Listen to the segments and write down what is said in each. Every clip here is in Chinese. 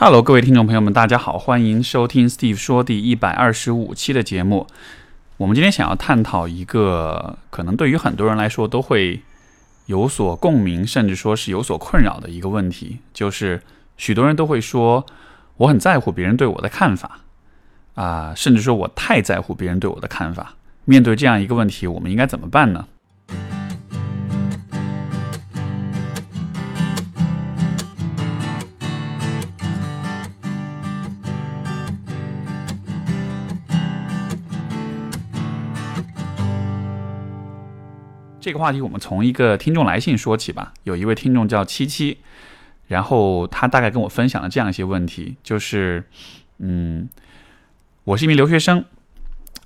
Hello，各位听众朋友们，大家好，欢迎收听 Steve 说第一百二十五期的节目。我们今天想要探讨一个可能对于很多人来说都会有所共鸣，甚至说是有所困扰的一个问题，就是许多人都会说我很在乎别人对我的看法啊，甚至说我太在乎别人对我的看法。面对这样一个问题，我们应该怎么办呢？这个话题我们从一个听众来信说起吧。有一位听众叫七七，然后他大概跟我分享了这样一些问题，就是，嗯，我是一名留学生。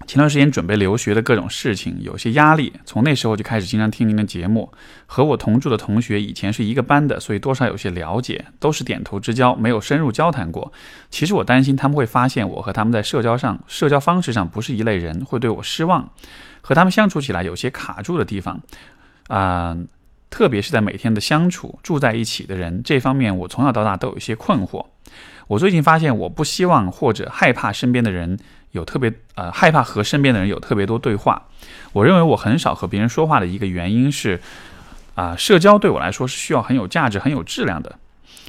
前段时间准备留学的各种事情，有些压力。从那时候就开始经常听您的节目，和我同住的同学以前是一个班的，所以多少有些了解，都是点头之交，没有深入交谈过。其实我担心他们会发现我和他们在社交上、社交方式上不是一类人，会对我失望，和他们相处起来有些卡住的地方。啊，特别是在每天的相处、住在一起的人这方面，我从小到大都有一些困惑。我最近发现，我不希望或者害怕身边的人。有特别呃害怕和身边的人有特别多对话，我认为我很少和别人说话的一个原因是，啊社交对我来说是需要很有价值、很有质量的。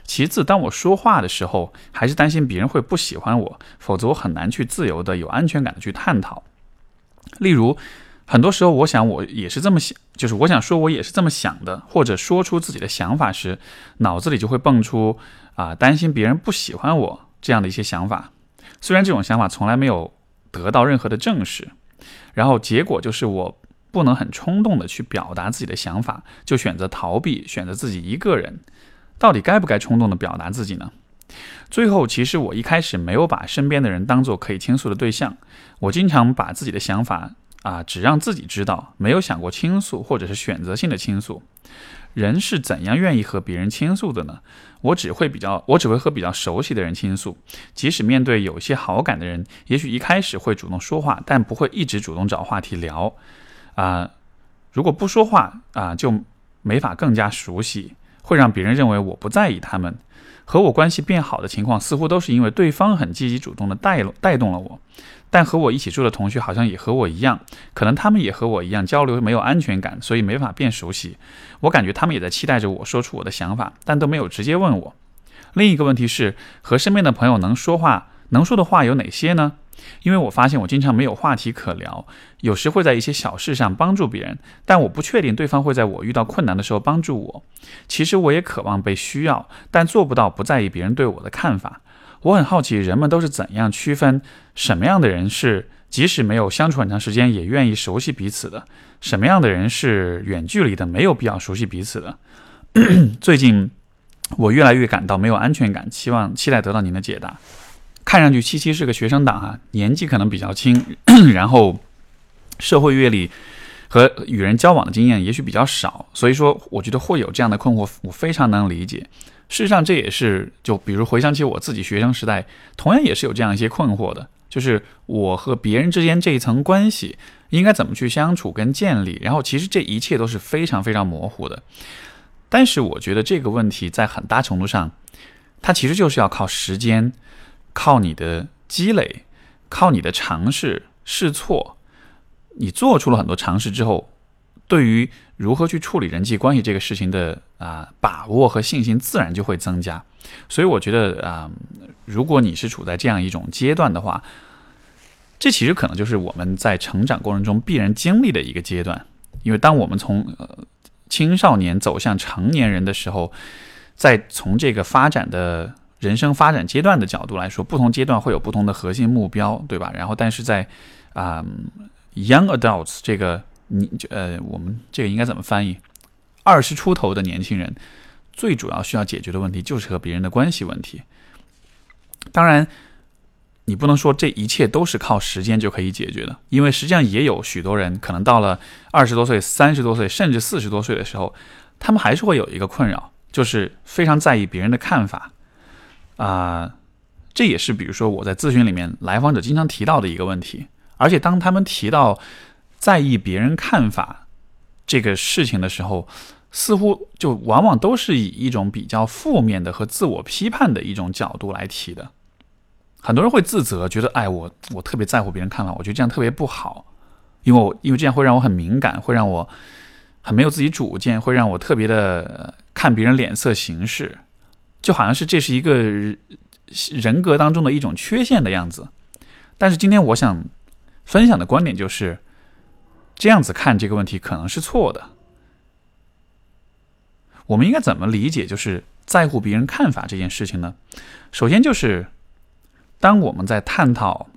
其次，当我说话的时候，还是担心别人会不喜欢我，否则我很难去自由的、有安全感的去探讨。例如，很多时候我想我也是这么想，就是我想说我也是这么想的，或者说出自己的想法时，脑子里就会蹦出啊担心别人不喜欢我这样的一些想法。虽然这种想法从来没有得到任何的证实，然后结果就是我不能很冲动的去表达自己的想法，就选择逃避，选择自己一个人。到底该不该冲动的表达自己呢？最后，其实我一开始没有把身边的人当做可以倾诉的对象，我经常把自己的想法啊只让自己知道，没有想过倾诉或者是选择性的倾诉。人是怎样愿意和别人倾诉的呢？我只会比较，我只会和比较熟悉的人倾诉。即使面对有些好感的人，也许一开始会主动说话，但不会一直主动找话题聊。啊，如果不说话啊，就没法更加熟悉，会让别人认为我不在意他们。和我关系变好的情况，似乎都是因为对方很积极主动的带带动了我。但和我一起住的同学好像也和我一样，可能他们也和我一样交流没有安全感，所以没法变熟悉。我感觉他们也在期待着我说出我的想法，但都没有直接问我。另一个问题是，和身边的朋友能说话能说的话有哪些呢？因为我发现我经常没有话题可聊，有时会在一些小事上帮助别人，但我不确定对方会在我遇到困难的时候帮助我。其实我也渴望被需要，但做不到不在意别人对我的看法。我很好奇，人们都是怎样区分什么样的人是即使没有相处很长时间也愿意熟悉彼此的，什么样的人是远距离的没有必要熟悉彼此的。最近我越来越感到没有安全感，期望期待得到您的解答。看上去七七是个学生党啊，年纪可能比较轻，然后社会阅历和与人交往的经验也许比较少，所以说我觉得会有这样的困惑，我非常能理解。事实上，这也是就比如回想起我自己学生时代，同样也是有这样一些困惑的，就是我和别人之间这一层关系应该怎么去相处跟建立，然后其实这一切都是非常非常模糊的。但是我觉得这个问题在很大程度上，它其实就是要靠时间，靠你的积累，靠你的尝试试错，你做出了很多尝试之后。对于如何去处理人际关系这个事情的啊把握和信心，自然就会增加。所以我觉得啊，如果你是处在这样一种阶段的话，这其实可能就是我们在成长过程中必然经历的一个阶段。因为当我们从呃青少年走向成年人的时候，在从这个发展的人生发展阶段的角度来说，不同阶段会有不同的核心目标，对吧？然后，但是在啊 young adults 这个。你呃，我们这个应该怎么翻译？二十出头的年轻人，最主要需要解决的问题就是和别人的关系问题。当然，你不能说这一切都是靠时间就可以解决的，因为实际上也有许多人可能到了二十多岁、三十多岁，甚至四十多岁的时候，他们还是会有一个困扰，就是非常在意别人的看法。啊，这也是比如说我在咨询里面来访者经常提到的一个问题，而且当他们提到。在意别人看法这个事情的时候，似乎就往往都是以一种比较负面的和自我批判的一种角度来提的。很多人会自责，觉得哎，我我特别在乎别人看法，我觉得这样特别不好，因为我因为这样会让我很敏感，会让我很没有自己主见，会让我特别的看别人脸色行事，就好像是这是一个人格当中的一种缺陷的样子。但是今天我想分享的观点就是，这样子看这个问题可能是错的。我们应该怎么理解就是在乎别人看法这件事情呢？首先就是。当我们在探讨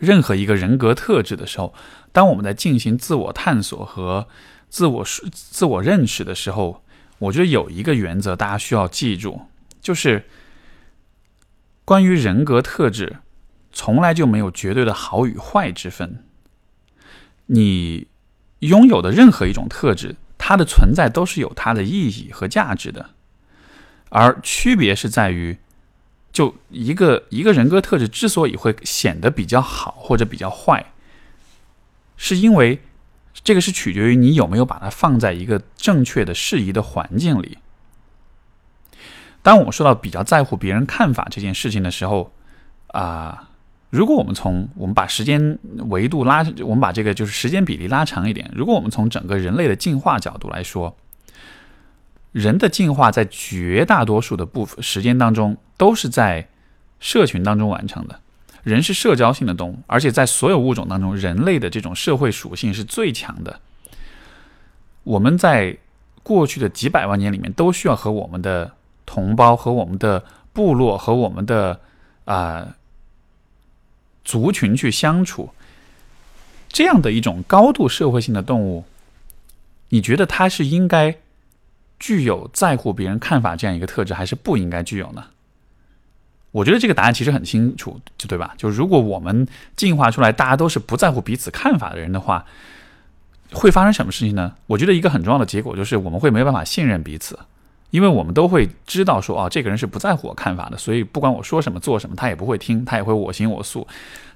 任何一个人格特质的时候，当我们在进行自我探索和自我自我认识的时候，我觉得有一个原则大家需要记住，就是关于人格特质，从来就没有绝对的好与坏之分。你拥有的任何一种特质，它的存在都是有它的意义和价值的，而区别是在于。就一个一个人格特质之所以会显得比较好或者比较坏，是因为这个是取决于你有没有把它放在一个正确的适宜的环境里。当我说到比较在乎别人看法这件事情的时候，啊，如果我们从我们把时间维度拉，我们把这个就是时间比例拉长一点，如果我们从整个人类的进化角度来说。人的进化在绝大多数的部分时间当中都是在社群当中完成的。人是社交性的动物，而且在所有物种当中，人类的这种社会属性是最强的。我们在过去的几百万年里面，都需要和我们的同胞、和我们的部落、和我们的啊族群去相处。这样的一种高度社会性的动物，你觉得它是应该？具有在乎别人看法这样一个特质，还是不应该具有呢？我觉得这个答案其实很清楚，就对吧？就如果我们进化出来，大家都是不在乎彼此看法的人的话，会发生什么事情呢？我觉得一个很重要的结果就是我们会没有办法信任彼此，因为我们都会知道说，哦，这个人是不在乎我看法的，所以不管我说什么做什么，他也不会听，他也会我行我素。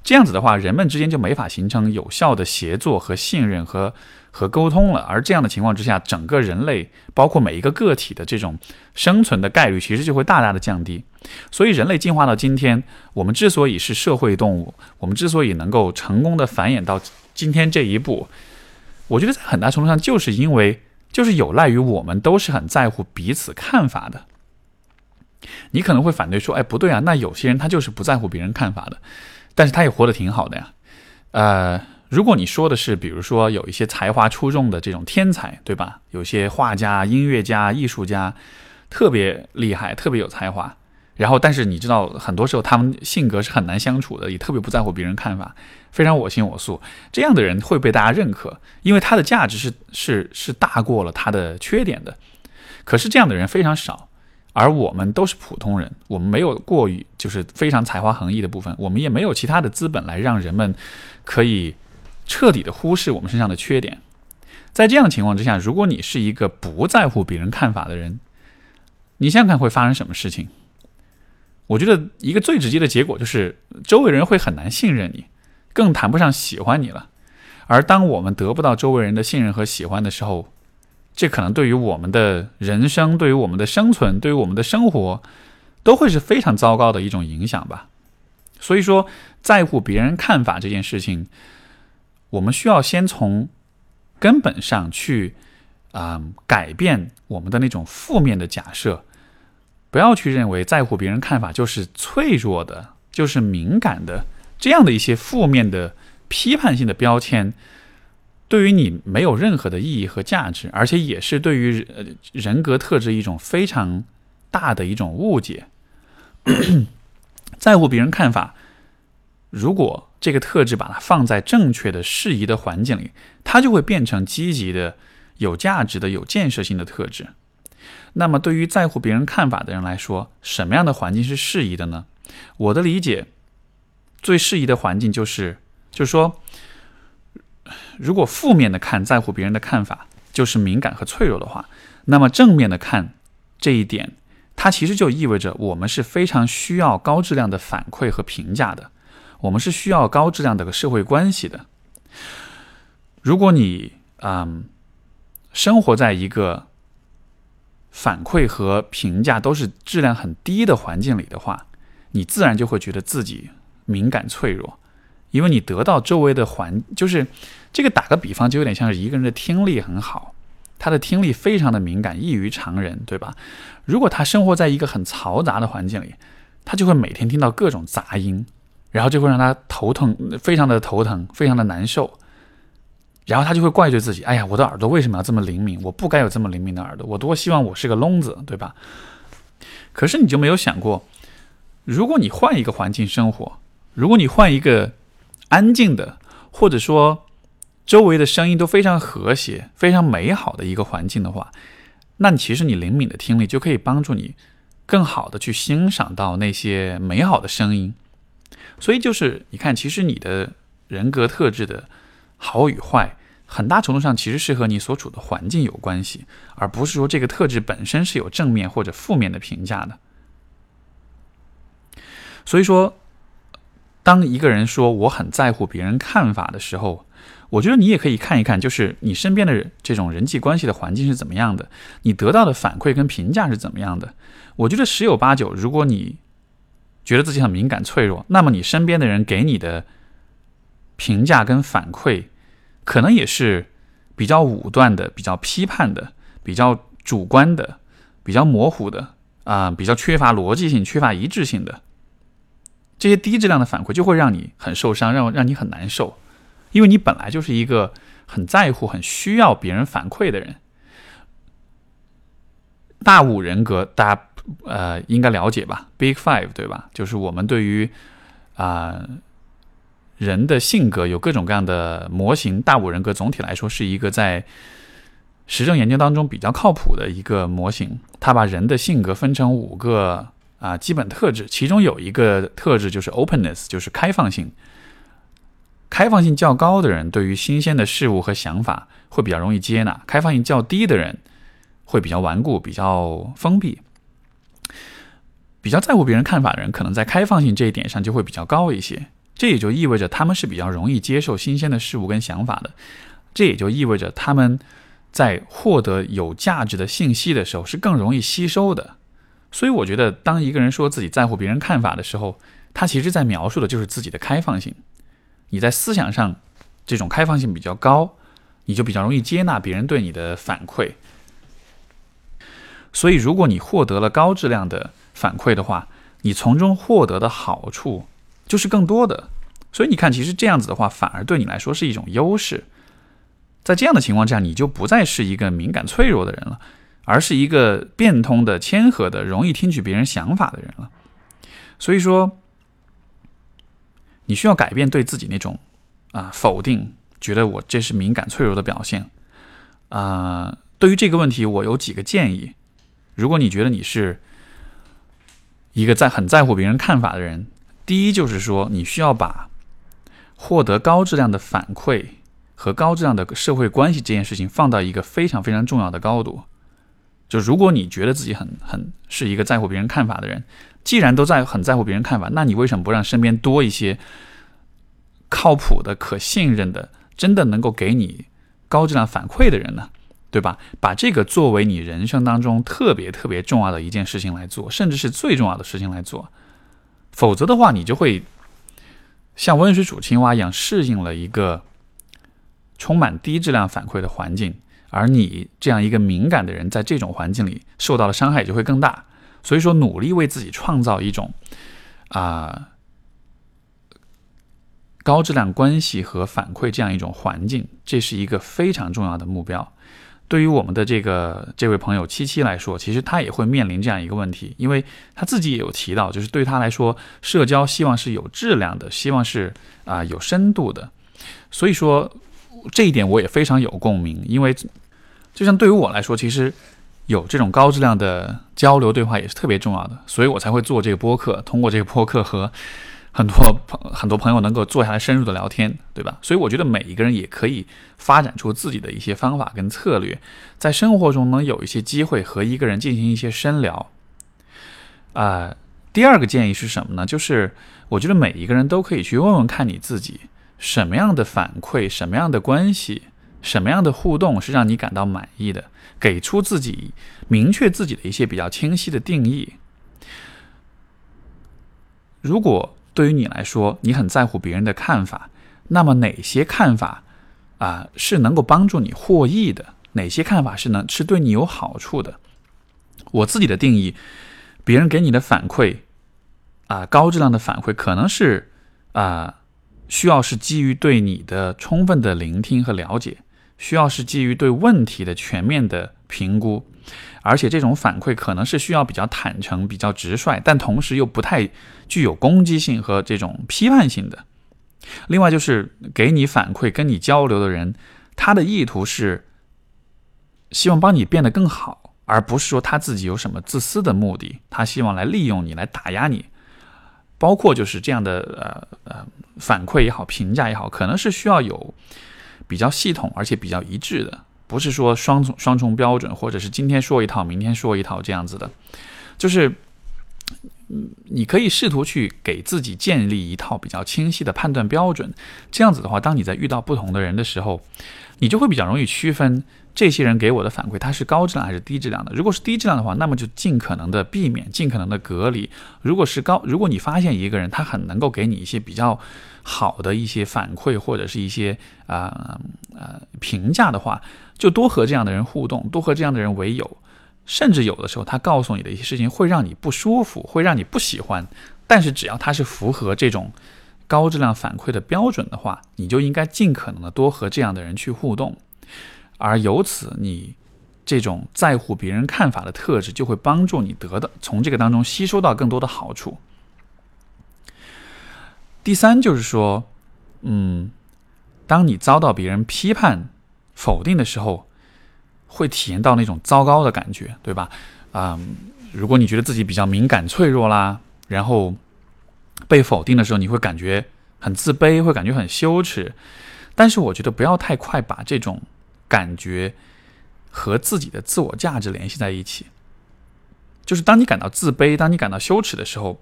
这样子的话，人们之间就没法形成有效的协作和信任和。和沟通了，而这样的情况之下，整个人类包括每一个个体的这种生存的概率，其实就会大大的降低。所以，人类进化到今天，我们之所以是社会动物，我们之所以能够成功的繁衍到今天这一步，我觉得在很大程度上就是因为，就是有赖于我们都是很在乎彼此看法的。你可能会反对说，哎，不对啊，那有些人他就是不在乎别人看法的，但是他也活得挺好的呀，呃。如果你说的是，比如说有一些才华出众的这种天才，对吧？有些画家、音乐家、艺术家特别厉害，特别有才华。然后，但是你知道，很多时候他们性格是很难相处的，也特别不在乎别人看法，非常我行我素。这样的人会被大家认可，因为他的价值是是是大过了他的缺点的。可是这样的人非常少，而我们都是普通人，我们没有过于就是非常才华横溢的部分，我们也没有其他的资本来让人们可以。彻底的忽视我们身上的缺点，在这样的情况之下，如果你是一个不在乎别人看法的人，你想想看会发生什么事情？我觉得一个最直接的结果就是周围人会很难信任你，更谈不上喜欢你了。而当我们得不到周围人的信任和喜欢的时候，这可能对于我们的人生、对于我们的生存、对于我们的生活，都会是非常糟糕的一种影响吧。所以说，在乎别人看法这件事情。我们需要先从根本上去啊改变我们的那种负面的假设，不要去认为在乎别人看法就是脆弱的，就是敏感的这样的一些负面的批判性的标签，对于你没有任何的意义和价值，而且也是对于人格特质一种非常大的一种误解。在乎别人看法，如果。这个特质把它放在正确的、适宜的环境里，它就会变成积极的、有价值的、有建设性的特质。那么，对于在乎别人看法的人来说，什么样的环境是适宜的呢？我的理解，最适宜的环境就是，就是说，如果负面的看在乎别人的看法就是敏感和脆弱的话，那么正面的看这一点，它其实就意味着我们是非常需要高质量的反馈和评价的。我们是需要高质量的社会关系的。如果你嗯生活在一个反馈和评价都是质量很低的环境里的话，你自然就会觉得自己敏感脆弱，因为你得到周围的环，就是这个打个比方，就有点像是一个人的听力很好，他的听力非常的敏感，异于常人，对吧？如果他生活在一个很嘈杂的环境里，他就会每天听到各种杂音，然后就会让他头疼，非常的头疼，非常的难受。然后他就会怪罪自己，哎呀，我的耳朵为什么要这么灵敏？我不该有这么灵敏的耳朵，我多希望我是个聋子，对吧？可是你就没有想过，如果你换一个环境生活，如果你换一个安静的，或者说周围的声音都非常和谐、非常美好的一个环境的话，那你其实你灵敏的听力就可以帮助你更好的去欣赏到那些美好的声音。所以就是你看，其实你的人格特质的好与坏。很大程度上其实是和你所处的环境有关系，而不是说这个特质本身是有正面或者负面的评价的。所以说，当一个人说我很在乎别人看法的时候，我觉得你也可以看一看，就是你身边的这种人际关系的环境是怎么样的，你得到的反馈跟评价是怎么样的。我觉得十有八九，如果你觉得自己很敏感脆弱，那么你身边的人给你的评价跟反馈。可能也是比较武断的、比较批判的、比较主观的、比较模糊的啊，比较缺乏逻辑性、缺乏一致性的这些低质量的反馈，就会让你很受伤，让让你很难受，因为你本来就是一个很在乎、很需要别人反馈的人。大五人格，大家呃应该了解吧？Big Five 对吧？就是我们对于啊。人的性格有各种各样的模型，大五人格总体来说是一个在实证研究当中比较靠谱的一个模型。它把人的性格分成五个啊基本特质，其中有一个特质就是 openness，就是开放性。开放性较高的人，对于新鲜的事物和想法会比较容易接纳；开放性较低的人会比较顽固、比较封闭。比较在乎别人看法的人，可能在开放性这一点上就会比较高一些。这也就意味着他们是比较容易接受新鲜的事物跟想法的，这也就意味着他们在获得有价值的信息的时候是更容易吸收的。所以我觉得，当一个人说自己在乎别人看法的时候，他其实在描述的就是自己的开放性。你在思想上这种开放性比较高，你就比较容易接纳别人对你的反馈。所以，如果你获得了高质量的反馈的话，你从中获得的好处。就是更多的，所以你看，其实这样子的话，反而对你来说是一种优势。在这样的情况下，你就不再是一个敏感脆弱的人了，而是一个变通的、谦和的、容易听取别人想法的人了。所以说，你需要改变对自己那种啊否定，觉得我这是敏感脆弱的表现啊。对于这个问题，我有几个建议。如果你觉得你是一个在很在乎别人看法的人，第一就是说，你需要把获得高质量的反馈和高质量的社会关系这件事情放到一个非常非常重要的高度。就如果你觉得自己很很是一个在乎别人看法的人，既然都在很在乎别人看法，那你为什么不让身边多一些靠谱的、可信任的、真的能够给你高质量反馈的人呢？对吧？把这个作为你人生当中特别特别重要的一件事情来做，甚至是最重要的事情来做。否则的话，你就会像温水煮青蛙一样适应了一个充满低质量反馈的环境，而你这样一个敏感的人，在这种环境里受到的伤害就会更大。所以说，努力为自己创造一种啊高质量关系和反馈这样一种环境，这是一个非常重要的目标。对于我们的这个这位朋友七七来说，其实他也会面临这样一个问题，因为他自己也有提到，就是对他来说，社交希望是有质量的，希望是啊有深度的。所以说这一点我也非常有共鸣，因为就像对于我来说，其实有这种高质量的交流对话也是特别重要的，所以我才会做这个播客，通过这个播客和。很多朋很多朋友能够坐下来深入的聊天，对吧？所以我觉得每一个人也可以发展出自己的一些方法跟策略，在生活中能有一些机会和一个人进行一些深聊。啊，第二个建议是什么呢？就是我觉得每一个人都可以去问问看你自己，什么样的反馈，什么样的关系什么样的互动是让你感到满意的？给出自己明确自己的一些比较清晰的定义。如果对于你来说，你很在乎别人的看法，那么哪些看法啊是能够帮助你获益的？哪些看法是能是对你有好处的？我自己的定义，别人给你的反馈啊，高质量的反馈可能是啊，需要是基于对你的充分的聆听和了解。需要是基于对问题的全面的评估，而且这种反馈可能是需要比较坦诚、比较直率，但同时又不太具有攻击性和这种批判性的。另外，就是给你反馈、跟你交流的人，他的意图是希望帮你变得更好，而不是说他自己有什么自私的目的，他希望来利用你、来打压你。包括就是这样的呃呃反馈也好、评价也好，可能是需要有。比较系统而且比较一致的，不是说双重双重标准，或者是今天说一套，明天说一套这样子的，就是，嗯，你可以试图去给自己建立一套比较清晰的判断标准，这样子的话，当你在遇到不同的人的时候，你就会比较容易区分。这些人给我的反馈，他是高质量还是低质量的？如果是低质量的话，那么就尽可能的避免，尽可能的隔离。如果是高，如果你发现一个人他很能够给你一些比较好的一些反馈，或者是一些啊呃评价的话，就多和这样的人互动，多和这样的人为友。甚至有的时候，他告诉你的一些事情会让你不舒服，会让你不喜欢，但是只要他是符合这种高质量反馈的标准的话，你就应该尽可能的多和这样的人去互动。而由此，你这种在乎别人看法的特质，就会帮助你得到从这个当中吸收到更多的好处。第三就是说，嗯，当你遭到别人批判、否定的时候，会体验到那种糟糕的感觉，对吧？啊，如果你觉得自己比较敏感、脆弱啦，然后被否定的时候，你会感觉很自卑，会感觉很羞耻。但是我觉得不要太快把这种。感觉和自己的自我价值联系在一起，就是当你感到自卑、当你感到羞耻的时候，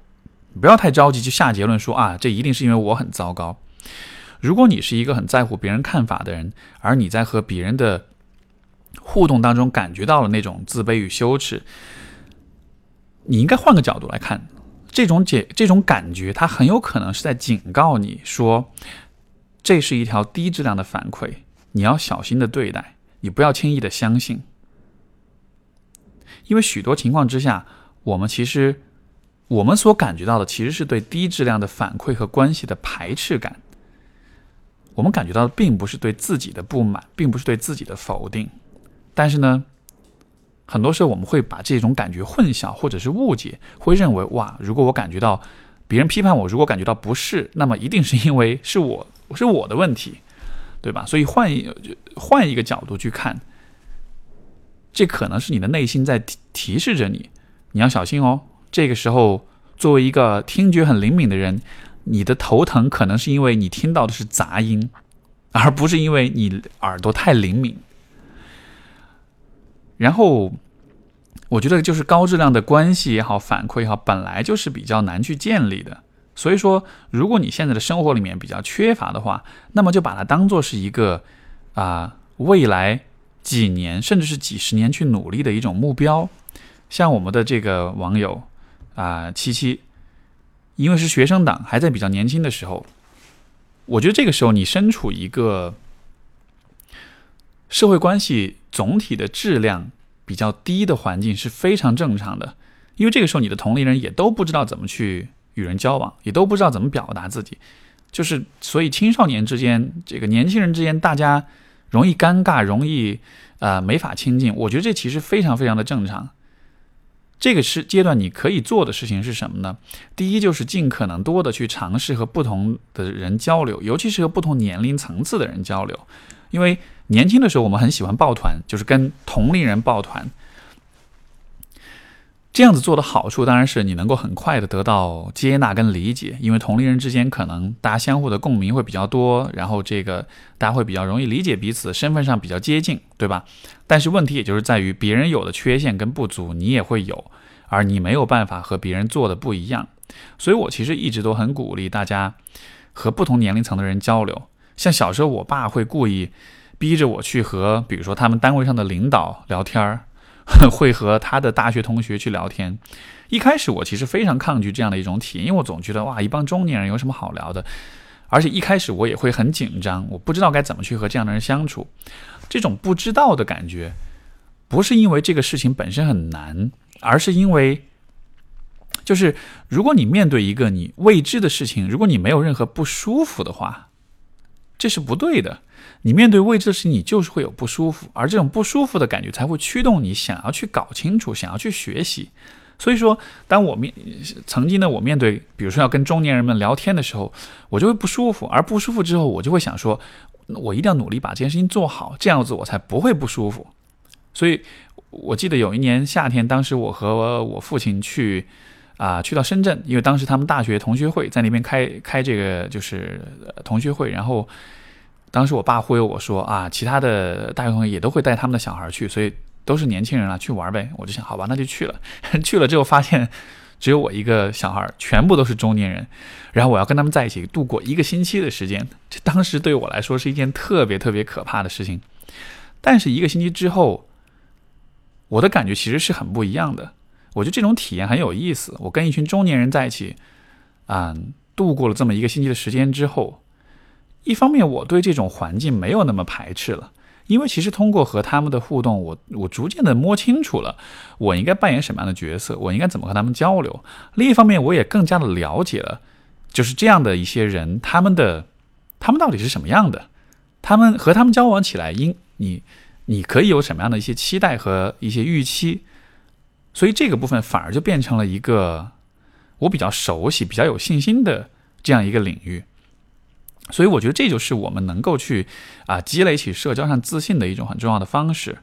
不要太着急就下结论说啊，这一定是因为我很糟糕。如果你是一个很在乎别人看法的人，而你在和别人的互动当中感觉到了那种自卑与羞耻，你应该换个角度来看，这种解这种感觉，它很有可能是在警告你说，这是一条低质量的反馈。你要小心的对待，你不要轻易的相信，因为许多情况之下，我们其实我们所感觉到的其实是对低质量的反馈和关系的排斥感。我们感觉到的并不是对自己的不满，并不是对自己的否定，但是呢，很多时候我们会把这种感觉混淆或者是误解，会认为哇，如果我感觉到别人批判我，如果感觉到不适，那么一定是因为是我是我的问题。对吧？所以换一换一个角度去看，这可能是你的内心在提提示着你，你要小心哦。这个时候，作为一个听觉很灵敏的人，你的头疼可能是因为你听到的是杂音，而不是因为你耳朵太灵敏。然后，我觉得就是高质量的关系也好，反馈也好，本来就是比较难去建立的。所以说，如果你现在的生活里面比较缺乏的话，那么就把它当做是一个啊未来几年甚至是几十年去努力的一种目标。像我们的这个网友啊七七，因为是学生党，还在比较年轻的时候，我觉得这个时候你身处一个社会关系总体的质量比较低的环境是非常正常的，因为这个时候你的同龄人也都不知道怎么去。与人交往也都不知道怎么表达自己，就是所以青少年之间，这个年轻人之间，大家容易尴尬，容易呃没法亲近。我觉得这其实非常非常的正常。这个是阶段你可以做的事情是什么呢？第一就是尽可能多的去尝试和不同的人交流，尤其是和不同年龄层次的人交流，因为年轻的时候我们很喜欢抱团，就是跟同龄人抱团。这样子做的好处当然是你能够很快的得到接纳跟理解，因为同龄人之间可能大家相互的共鸣会比较多，然后这个大家会比较容易理解彼此，身份上比较接近，对吧？但是问题也就是在于别人有的缺陷跟不足，你也会有，而你没有办法和别人做的不一样。所以我其实一直都很鼓励大家和不同年龄层的人交流。像小时候我爸会故意逼着我去和比如说他们单位上的领导聊天儿，会和他的大学同学去聊天。一开始我其实非常抗拒这样的一种体验，因为我总觉得哇，一帮中年人有什么好聊的？而且一开始我也会很紧张，我不知道该怎么去和这样的人相处。这种不知道的感觉，不是因为这个事情本身很难，而是因为。就是如果你面对一个你未知的事情，如果你没有任何不舒服的话，这是不对的。你面对未知的事情，你就是会有不舒服，而这种不舒服的感觉才会驱动你想要去搞清楚，想要去学习。所以说，当我面曾经呢我面对，比如说要跟中年人们聊天的时候，我就会不舒服，而不舒服之后，我就会想说，我一定要努力把这件事情做好，这样子我才不会不舒服。所以我记得有一年夏天，当时我和我父亲去。啊，去到深圳，因为当时他们大学同学会在那边开开这个就是同学会，然后当时我爸忽悠我说啊，其他的大学同学也都会带他们的小孩去，所以都是年轻人了，去玩呗。我就想，好吧，那就去了。去了之后发现只有我一个小孩，全部都是中年人，然后我要跟他们在一起度过一个星期的时间，这当时对我来说是一件特别特别可怕的事情。但是一个星期之后，我的感觉其实是很不一样的。我觉得这种体验很有意思。我跟一群中年人在一起，啊，度过了这么一个星期的时间之后，一方面我对这种环境没有那么排斥了，因为其实通过和他们的互动，我我逐渐的摸清楚了我应该扮演什么样的角色，我应该怎么和他们交流。另一方面，我也更加的了解了，就是这样的一些人，他们的他们到底是什么样的，他们和他们交往起来，应你你可以有什么样的一些期待和一些预期。所以这个部分反而就变成了一个我比较熟悉、比较有信心的这样一个领域。所以我觉得这就是我们能够去啊积累起社交上自信的一种很重要的方式。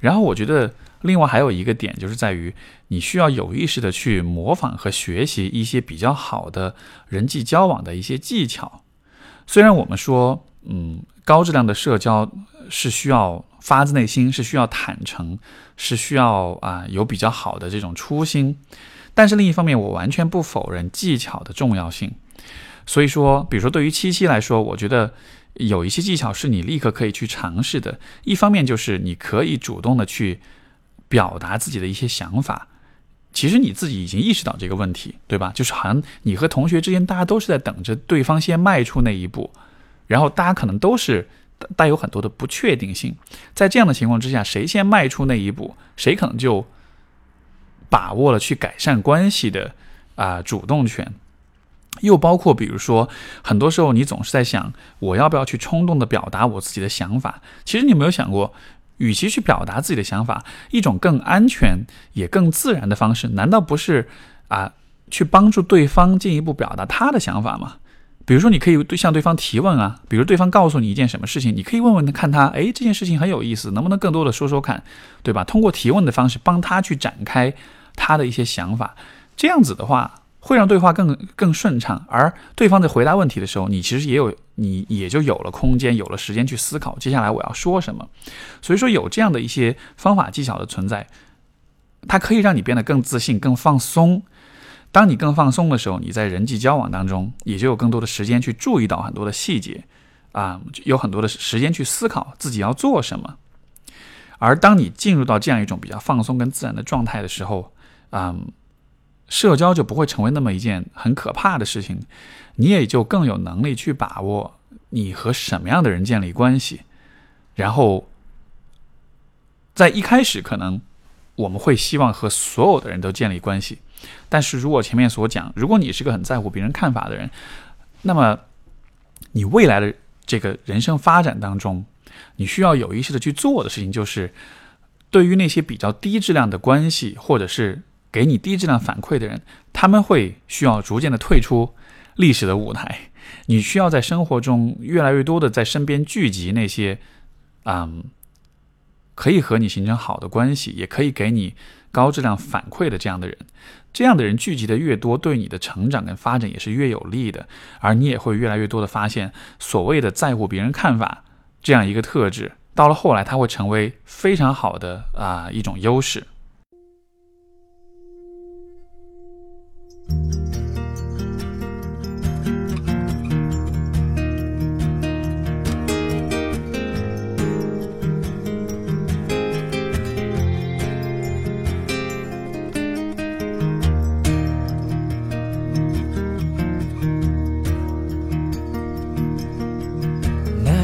然后我觉得另外还有一个点就是在于你需要有意识的去模仿和学习一些比较好的人际交往的一些技巧。虽然我们说嗯高质量的社交是需要发自内心，是需要坦诚。是需要啊有比较好的这种初心，但是另一方面，我完全不否认技巧的重要性。所以说，比如说对于七七来说，我觉得有一些技巧是你立刻可以去尝试的。一方面就是你可以主动的去表达自己的一些想法，其实你自己已经意识到这个问题，对吧？就是好像你和同学之间，大家都是在等着对方先迈出那一步，然后大家可能都是。带有很多的不确定性，在这样的情况之下，谁先迈出那一步，谁可能就把握了去改善关系的啊主动权。又包括，比如说，很多时候你总是在想，我要不要去冲动的表达我自己的想法？其实你有没有想过，与其去表达自己的想法，一种更安全也更自然的方式，难道不是啊去帮助对方进一步表达他的想法吗？比如说，你可以对向对方提问啊，比如对方告诉你一件什么事情，你可以问问他，看他，哎，这件事情很有意思，能不能更多的说说看，对吧？通过提问的方式帮他去展开他的一些想法，这样子的话会让对话更更顺畅，而对方在回答问题的时候，你其实也有你也就有了空间，有了时间去思考接下来我要说什么。所以说，有这样的一些方法技巧的存在，它可以让你变得更自信、更放松。当你更放松的时候，你在人际交往当中也就有更多的时间去注意到很多的细节，啊，有很多的时间去思考自己要做什么。而当你进入到这样一种比较放松跟自然的状态的时候，啊，社交就不会成为那么一件很可怕的事情，你也就更有能力去把握你和什么样的人建立关系。然后，在一开始可能我们会希望和所有的人都建立关系。但是如果前面所讲，如果你是个很在乎别人看法的人，那么你未来的这个人生发展当中，你需要有意识的去做的事情，就是对于那些比较低质量的关系，或者是给你低质量反馈的人，他们会需要逐渐的退出历史的舞台。你需要在生活中越来越多的在身边聚集那些，嗯，可以和你形成好的关系，也可以给你高质量反馈的这样的人。这样的人聚集的越多，对你的成长跟发展也是越有利的，而你也会越来越多的发现，所谓的在乎别人看法这样一个特质，到了后来，它会成为非常好的啊一种优势。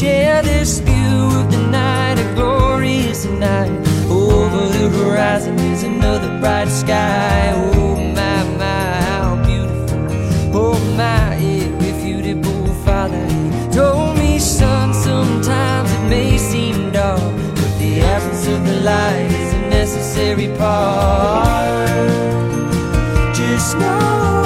Share this view of the night, a glorious night. Over the horizon is another bright sky. Oh my, my, how beautiful. Oh my, irrefutable father. He told me, son, sometimes it may seem dark, but the absence of the light is a necessary part. Just know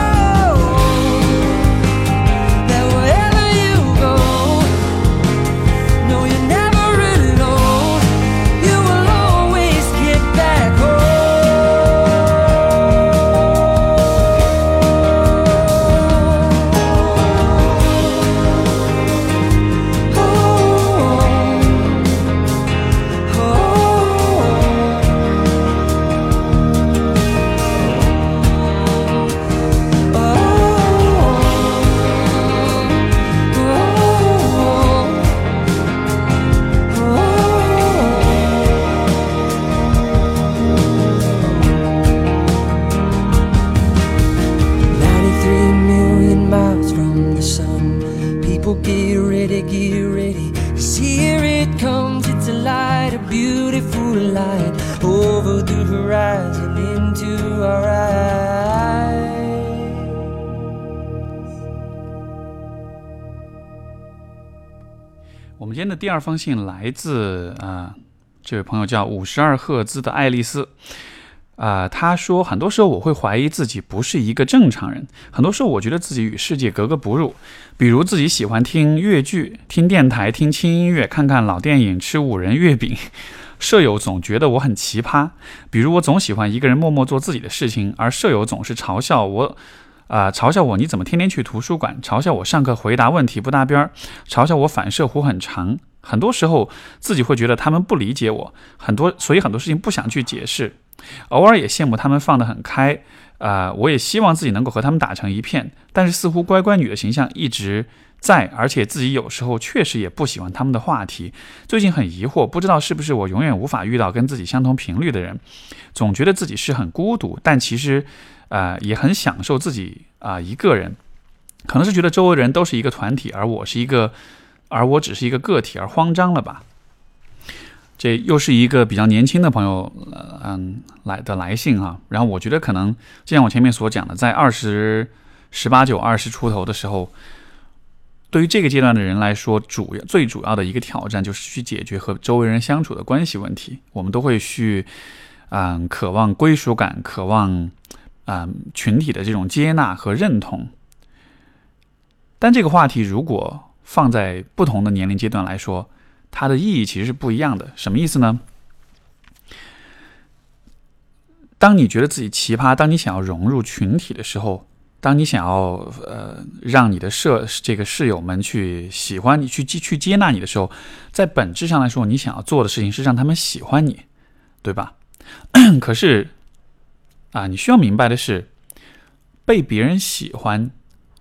第二封信来自啊、这位朋友叫五十二赫兹的爱丽丝。啊、她说，很多时候我会怀疑自己不是一个正常人，很多时候我觉得自己与世界格格不入。比如自己喜欢听粤剧、听电台、听轻音乐、看看老电影、吃五仁月饼。舍友总觉得我很奇葩，比如我总喜欢一个人默默做自己的事情，而舍友总是嘲笑我，啊、嘲笑我你怎么天天去图书馆，嘲笑我上课回答问题不搭边儿，嘲笑我反射弧很长。很多时候自己会觉得他们不理解我，很多所以很多事情不想去解释，偶尔也羡慕他们放得很开，啊、我也希望自己能够和他们打成一片，但是似乎乖乖女的形象一直在，而且自己有时候确实也不喜欢他们的话题。最近很疑惑，不知道是不是我永远无法遇到跟自己相同频率的人，总觉得自己是很孤独，但其实，呃，也很享受自己啊、一个人。可能是觉得周围人都是一个团体，而我是一个，而我只是一个个体，而慌张了吧？这又是一个比较年轻的朋友，嗯来的来信哈。然后我觉得可能，就像我前面所讲的，在二十十八九、二十出头的时候，对于这个阶段的人来说，主要最主要的一个挑战就是去解决和周围人相处的关系问题。我们都会去，嗯，渴望归属感，渴望，嗯，群体的这种接纳和认同。但这个话题如果放在不同的年龄阶段来说，它的意义其实是不一样的。什么意思呢？当你觉得自己奇葩，当你想要融入群体的时候，当你想要呃让你的舍这个室友们去喜欢你、去去接纳你的时候，在本质上来说，你想要做的事情是让他们喜欢你，对吧？可是啊，你需要明白的是，被别人喜欢，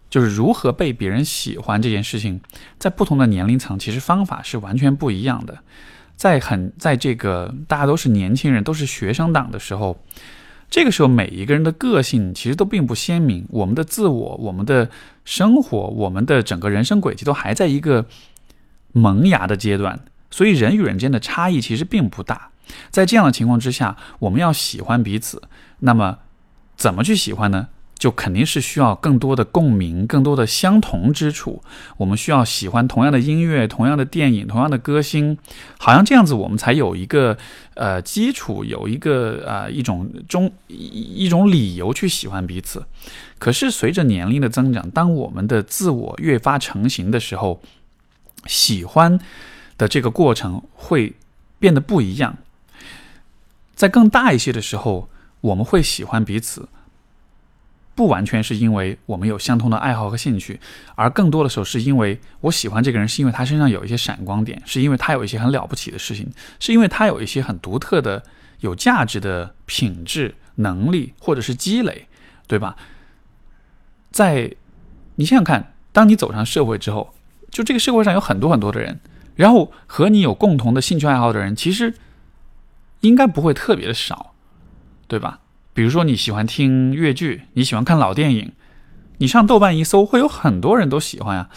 就是如何被别人喜欢这件事情，在不同的年龄层，其实方法是完全不一样的。在很在这个大家都是年轻人，都是学生党的时候，这个时候每一个人的个性其实都并不鲜明，我们的自我、我们的生活、我们的整个人生轨迹都还在一个萌芽的阶段，所以人与人间的差异其实并不大。在这样的情况之下，我们要喜欢彼此。那么，怎么去喜欢呢？就肯定是需要更多的共鸣，更多的相同之处。我们需要喜欢同样的音乐、同样的电影、同样的歌星，好像这样子我们才有一个呃基础，有一个呃一种中一种理由去喜欢彼此。可是随着年龄的增长，当我们的自我越发成型的时候，喜欢的这个过程会变得不一样。在更大一些的时候。我们会喜欢彼此，不完全是因为我们有相同的爱好和兴趣，而更多的时候是因为我喜欢这个人，是因为他身上有一些闪光点，是因为他有一些很了不起的事情，是因为他有一些很独特的、有价值的品质、能力或者是积累，对吧？在你想想看，当你走上社会之后，就这个社会上有很多很多的人，然后和你有共同的兴趣爱好的人，其实应该不会特别的少。对吧？比如说你喜欢听粤剧，你喜欢看老电影，你上豆瓣一搜，会有很多人都喜欢呀。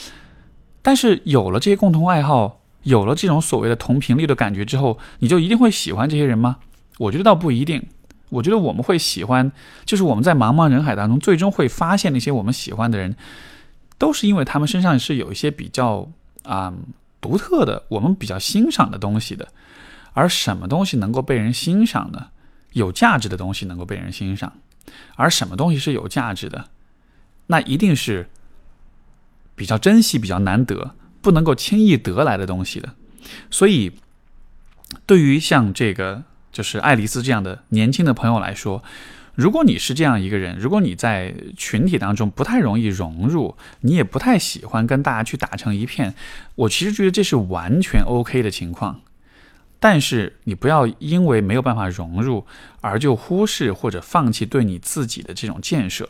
但是有了这些共同爱好，有了这种所谓的同频率的感觉之后，你就一定会喜欢这些人吗？我觉得倒不一定。我觉得我们会喜欢，就是我们在茫茫人海当中，最终会发现那些我们喜欢的人，都是因为他们身上是有一些比较啊独特的，我们比较欣赏的东西的。而什么东西能够被人欣赏呢？有价值的东西能够被人欣赏，而什么东西是有价值的，那一定是比较珍惜、比较难得、不能够轻易得来的东西的。所以，对于像这个就是爱丽丝这样的年轻的朋友来说，如果你是这样一个人，如果你在群体当中不太容易融入，你也不太喜欢跟大家去打成一片，我其实觉得这是完全 OK 的情况。但是你不要因为没有办法融入而就忽视或者放弃对你自己的这种建设。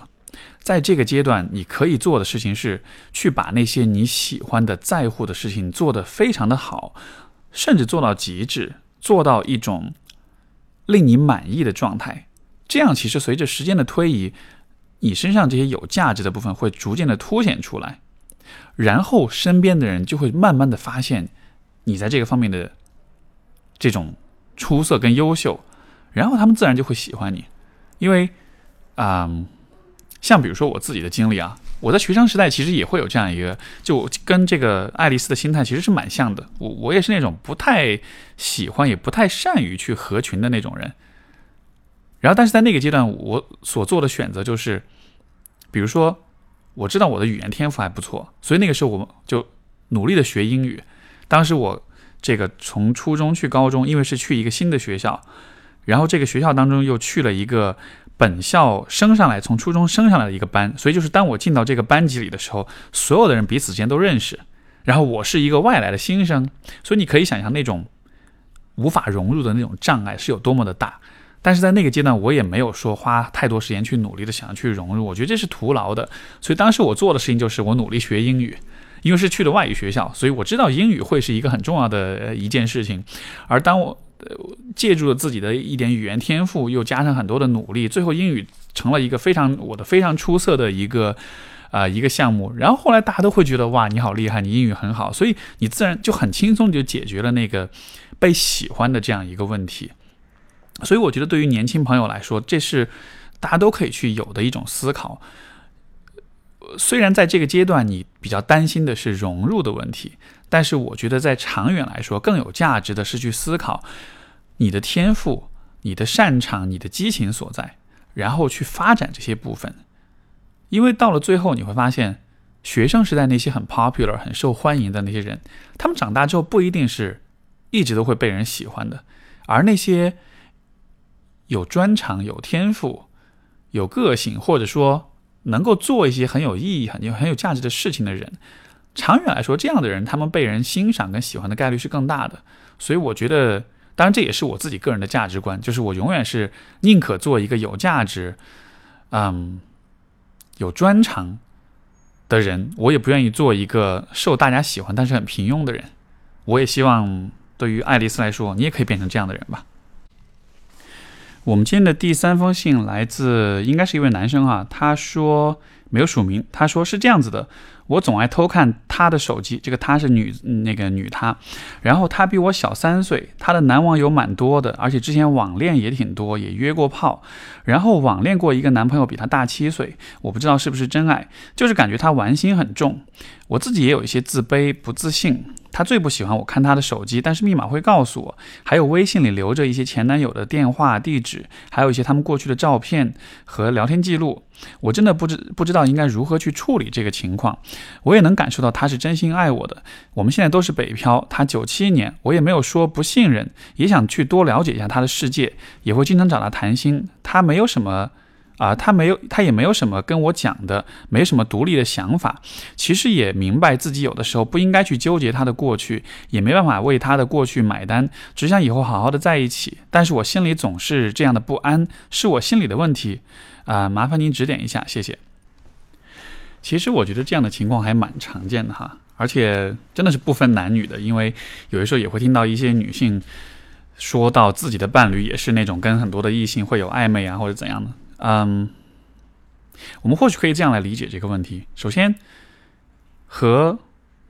在这个阶段，你可以做的事情是去把那些你喜欢的、在乎的事情做得非常的好，甚至做到极致，做到一种令你满意的状态。这样，其实随着时间的推移，你身上这些有价值的部分会逐渐的凸显出来，然后身边的人就会慢慢的发现你在这个方面的。这种出色跟优秀，然后他们自然就会喜欢你，因为，嗯，像比如说我自己的经历啊，我在学生时代其实也会有这样一个，就跟这个爱丽丝的心态其实是蛮像的。我我也是那种不太喜欢也不太善于去合群的那种人。然后，但是在那个阶段，我所做的选择就是，比如说我知道我的语言天赋还不错，所以那个时候我就努力的学英语。当时我。这个从初中去高中，因为是去一个新的学校，然后这个学校当中又去了一个本校升上来，从初中升上来的一个班，所以就是当我进到这个班级里的时候，所有的人彼此之间都认识，然后我是一个外来的新生，所以你可以想象那种无法融入的那种障碍是有多么的大。但是在那个阶段，我也没有说花太多时间去努力的想要去融入，我觉得这是徒劳的。所以当时我做的事情就是我努力学英语。因为是去的外语学校，所以我知道英语会是一个很重要的一件事情。而当我借助了自己的一点语言天赋，又加上很多的努力，最后英语成了一个非常我的非常出色的一个啊一个项目。然后后来大家都会觉得哇，你好厉害，你英语很好，所以你自然就很轻松就解决了那个被喜欢的这样一个问题。所以我觉得对于年轻朋友来说，这是大家都可以去有的一种思考。虽然在这个阶段你比较担心的是融入的问题，但是我觉得在长远来说更有价值的是去思考你的天赋、你的擅长、你的激情所在，然后去发展这些部分。因为到了最后你会发现，学生时代那些很 popular、很受欢迎的那些人，他们长大之后不一定是一直都会被人喜欢的，而那些有专长、有天赋、有个性，或者说。能够做一些很有意义、很有很有价值的事情的人，长远来说，这样的人他们被人欣赏跟喜欢的概率是更大的。所以我觉得，当然，这也是我自己个人的价值观，就是我永远是宁可做一个有价值、嗯，有专长的人，我也不愿意做一个受大家喜欢但是很平庸的人。我也希望对于爱丽丝来说，你也可以变成这样的人吧。我们今天的第三封信来自，应该是一位男生哈，他说没有署名，他说是这样子的。我总爱偷看他的手机，这个她是女那个女她，然后她比我小三岁，她的男网友蛮多的，而且之前网恋也挺多，也约过炮，然后网恋过一个男朋友比她大七岁，我不知道是不是真爱，就是感觉她玩心很重，我自己也有一些自卑不自信。她最不喜欢我看她的手机，但是密码会告诉我，还有微信里留着一些前男友的电话地址，还有一些他们过去的照片和聊天记录，我真的不知不知道应该如何去处理这个情况。我也能感受到他是真心爱我的。我们现在都是北漂，他九七年，我也没有说不信任，也想去多了解一下他的世界，也会经常找他谈心。他没有什么啊，他没有，他也没有什么跟我讲的，没什么独立的想法。其实也明白自己有的时候不应该去纠结他的过去，也没办法为他的过去买单，只想以后好好的在一起。但是我心里总是这样的不安，是我心里的问题啊，麻烦您指点一下，谢谢。其实我觉得这样的情况还蛮常见的哈，而且真的是不分男女的，因为有的时候也会听到一些女性说到自己的伴侣也是那种跟很多的异性会有暧昧啊或者怎样的。嗯，我们或许可以这样来理解这个问题：首先，和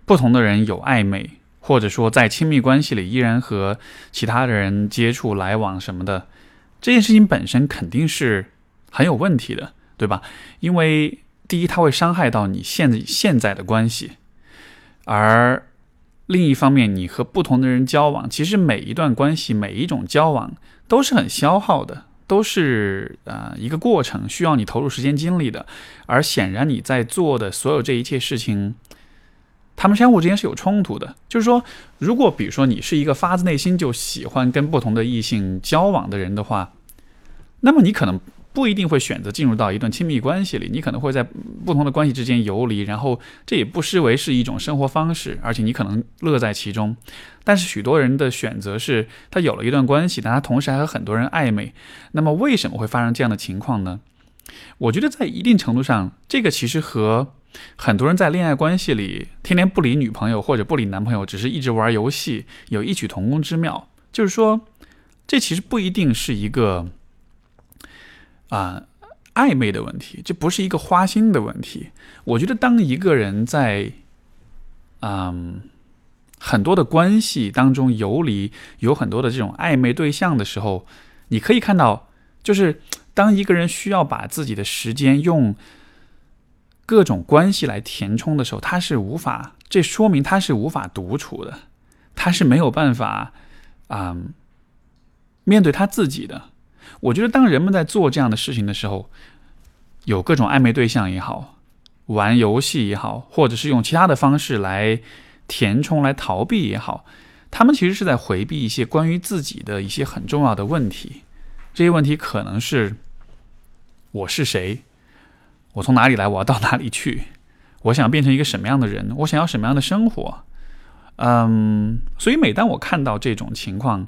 不同的人有暧昧，或者说在亲密关系里依然和其他的人接触来往什么的，这件事情本身肯定是很有问题的，对吧？因为第一，它会伤害到你现在现在的关系；而另一方面，你和不同的人交往，其实每一段关系、每一种交往都是很消耗的，都是呃一个过程，需要你投入时间精力的。而显然你在做的所有这一切事情，他们相互之间是有冲突的。就是说，如果比如说你是一个发自内心就喜欢跟不同的异性交往的人的话，那么你可能。不一定会选择进入到一段亲密关系里，你可能会在不同的关系之间游离，然后这也不失为是一种生活方式，而且你可能乐在其中。但是许多人的选择是，他有了一段关系，但他同时还和很多人暧昧。那么为什么会发生这样的情况呢？我觉得在一定程度上，这个其实和很多人在恋爱关系里天天不理女朋友或者不理男朋友，只是一直玩游戏有异曲同工之妙。就是说，这其实不一定是一个。啊，暧昧的问题，这不是一个花心的问题。我觉得，当一个人在，嗯，很多的关系当中游离，有很多的这种暧昧对象的时候，你可以看到，就是当一个人需要把自己的时间用各种关系来填充的时候，他是无法，这说明他是无法独处的，他是没有办法啊面对他自己的。我觉得，当人们在做这样的事情的时候，有各种暧昧对象也好，玩游戏也好，或者是用其他的方式来填充、来逃避也好，他们其实是在回避一些关于自己的一些很重要的问题。这些问题可能是：我是谁？我从哪里来？我要到哪里去？我想变成一个什么样的人？我想要什么样的生活？嗯，所以每当我看到这种情况，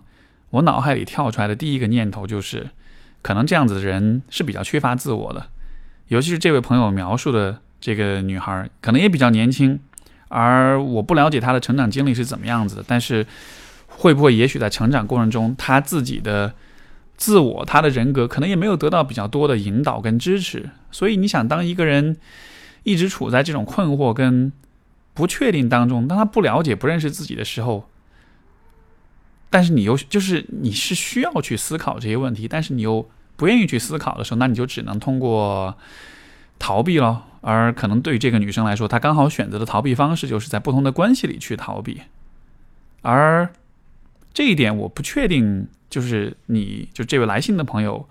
我脑海里跳出来的第一个念头就是，可能这样子的人是比较缺乏自我的，尤其是这位朋友描述的这个女孩，可能也比较年轻，而我不了解她的成长经历是怎么样子的，但是会不会也许在成长过程中，她自己的自我、她的人格可能也没有得到比较多的引导跟支持，所以你想，当一个人一直处在这种困惑跟不确定当中，当他不了解、不认识自己的时候。但是你又就是你是需要去思考这些问题，但是你又不愿意去思考的时候，那你就只能通过逃避了。而可能对于这个女生来说，她刚好选择的逃避方式就是在不同的关系里去逃避。而这一点我不确定，就是你就这位来信的朋友，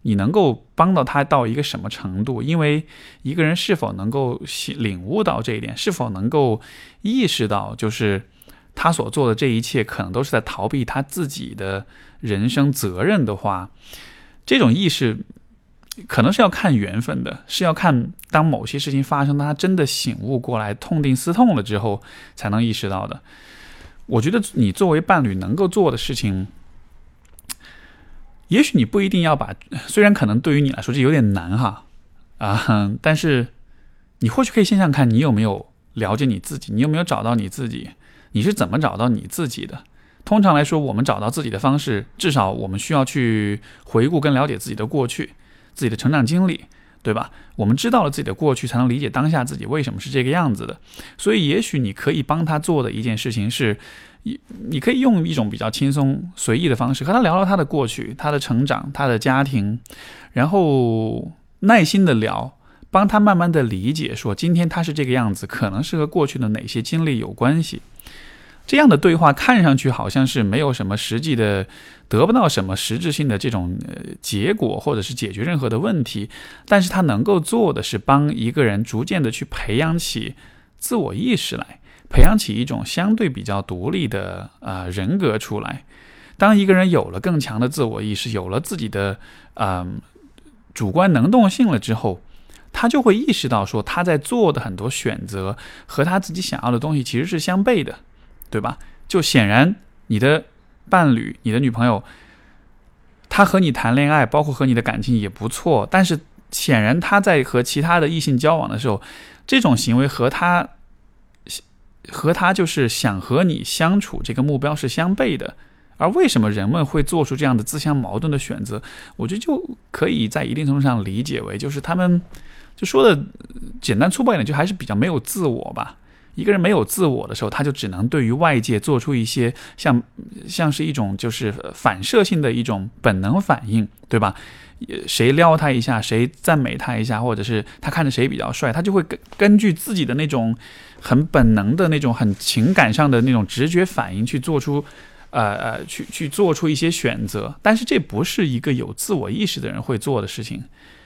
你能够帮到他到一个什么程度？因为一个人是否能够领悟到这一点，是否能够意识到，就是。他所做的这一切，可能都是在逃避他自己的人生责任的话，这种意识可能是要看缘分的，是要看当某些事情发生，他真的醒悟过来、痛定思痛了之后，才能意识到的。我觉得你作为伴侣能够做的事情，也许你不一定要把，虽然可能对于你来说这有点难哈啊，但是你或许可以想想看，你有没有了解你自己，你有没有找到你自己，你是怎么找到你自己的？通常来说，我们找到自己的方式，至少我们需要去回顾跟了解自己的过去，自己的成长经历。对吧？我们知道了自己的过去，才能理解当下自己为什么是这个样子的。所以，也许你可以帮他做的一件事情是，你可以用一种比较轻松随意的方式和他聊聊他的过去、他的成长、他的家庭，然后耐心的聊，帮他慢慢的理解，说今天他是这个样子，可能是和过去的哪些经历有关系。这样的对话看上去好像是没有什么实际的，得不到什么实质性的这种呃结果，或者是解决任何的问题，但是他能够做的是帮一个人逐渐的去培养起自我意识来，培养起一种相对比较独立的啊人格出来。当一个人有了更强的自我意识，有了自己的嗯主观能动性了之后，他就会意识到说他在做的很多选择和他自己想要的东西其实是相悖的。对吧？就显然你的伴侣、你的女朋友，她和你谈恋爱，包括和你的感情也不错。但是显然她在和其他的异性交往的时候，这种行为和她和她就是想和你相处这个目标是相悖的。而为什么人们会做出这样的自相矛盾的选择？我觉得就可以在一定程度上理解为，就是他们就说的简单粗暴一点，就还是比较没有自我吧。一个人没有自我的时候，他就只能对于外界做出一些像像是一种就是反射性的一种本能反应，对吧？谁撩他一下，谁赞美他一下，或者是他看着谁比较帅，他就会根根据自己的那种很本能的那种很情感上的那种直觉反应去做出，呃呃，去去做出一些选择。但是这不是一个有自我意识的人会做的事情。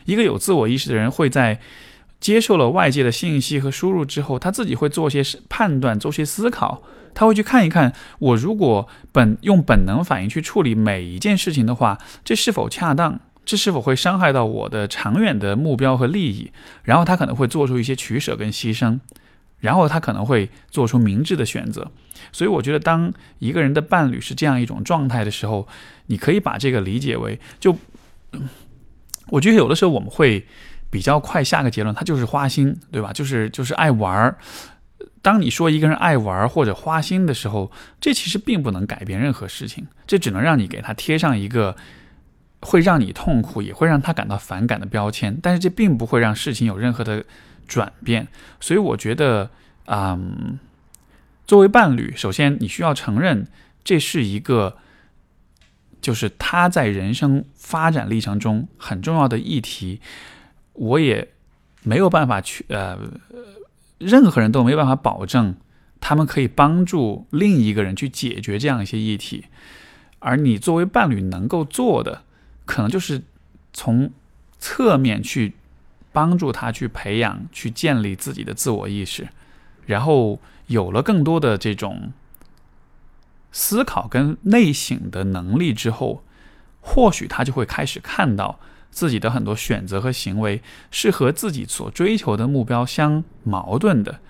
一个有自我意识的人会在。接受了外界的信息和输入之后，他自己会做些判断，做些思考。他会去看一看，我如果本用本能反应去处理每一件事情的话，这是否恰当？这是否会伤害到我的长远的目标和利益？然后他可能会做出一些取舍跟牺牲，然后他可能会做出明智的选择。所以，我觉得当一个人的伴侣是这样一种状态的时候，你可以把这个理解为，就我觉得有的时候我们会。比较快下个结论，他就是花心，对吧？就是就是爱玩儿。当你说一个人爱玩或者花心的时候，这其实并不能改变任何事情，这只能让你给他贴上一个会让你痛苦，也会让他感到反感的标签。但是这并不会让事情有任何的转变。所以我觉得，嗯，作为伴侣，首先你需要承认这是一个，就是他在人生发展历程中很重要的议题。我也没有办法去，呃，任何人都没有办法保证他们可以帮助另一个人去解决这样一些议题，而你作为伴侣能够做的，可能就是从侧面去帮助他去培养、去建立自己的自我意识，然后有了更多的这种思考跟内省的能力之后，或许他就会开始看到。自己的很多选择和行为是和自己所追求的目标相矛盾的，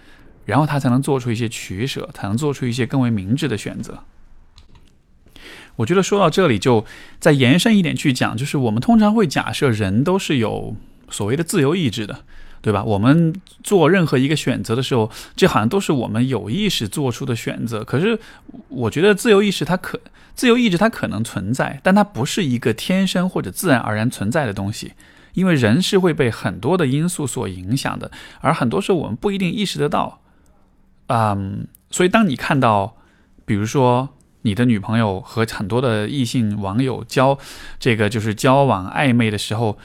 然后他才能做出一些取舍，才能做出一些更为明智的选择。我觉得说到这里，就再延伸一点去讲，就是我们通常会假设人都是有所谓的自由意志的。对吧？我们做任何一个选择的时候，这好像都是我们有意识做出的选择。可是，我觉得自由意识它可，自由意志它可能存在，但它不是一个天生或者自然而然存在的东西。因为人是会被很多的因素所影响的，而很多时候我们不一定意识得到。嗯，所以当你看到，比如说你的女朋友和很多的异性网友交，这个就是交往暧昧的时候。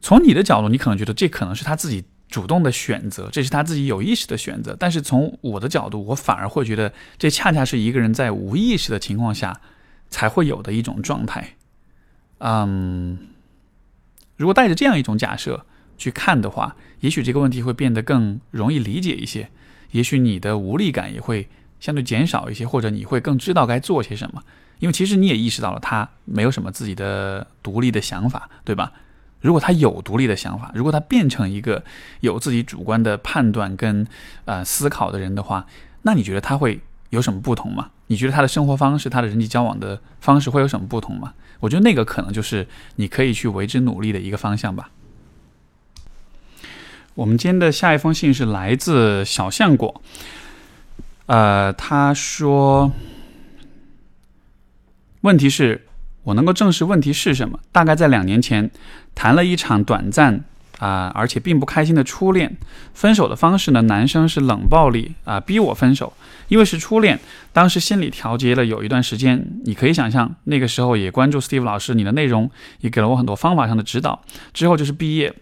从你的角度，你可能觉得这可能是他自己主动的选择，这是他自己有意识的选择。但是从我的角度，我反而会觉得这恰恰是一个人在无意识的情况下才会有的一种状态。嗯，如果带着这样一种假设去看的话，也许这个问题会变得更容易理解一些，也许你的无力感也会相对减少一些，或者你会更知道该做些什么。因为其实你也意识到了他没有什么自己的独立的想法，对吧？如果他有独立的想法，如果他变成一个有自己主观的判断跟呃思考的人的话，那你觉得他会有什么不同吗？你觉得他的生活方式、他的人际交往的方式会有什么不同吗？我觉得那个可能就是你可以去为之努力的一个方向吧。我们今天的下一封信是来自小象果，呃，他说，问题是，我能够证实问题是什么？大概在两年前，谈了一场短暂啊，而且并不开心的初恋。分手的方式呢，男生是冷暴力啊，逼我分手。因为是初恋，当时心理调节了有一段时间。你可以想象，那个时候也关注 Steve 老师，你的内容也给了我很多方法上的指导。之后就是毕业。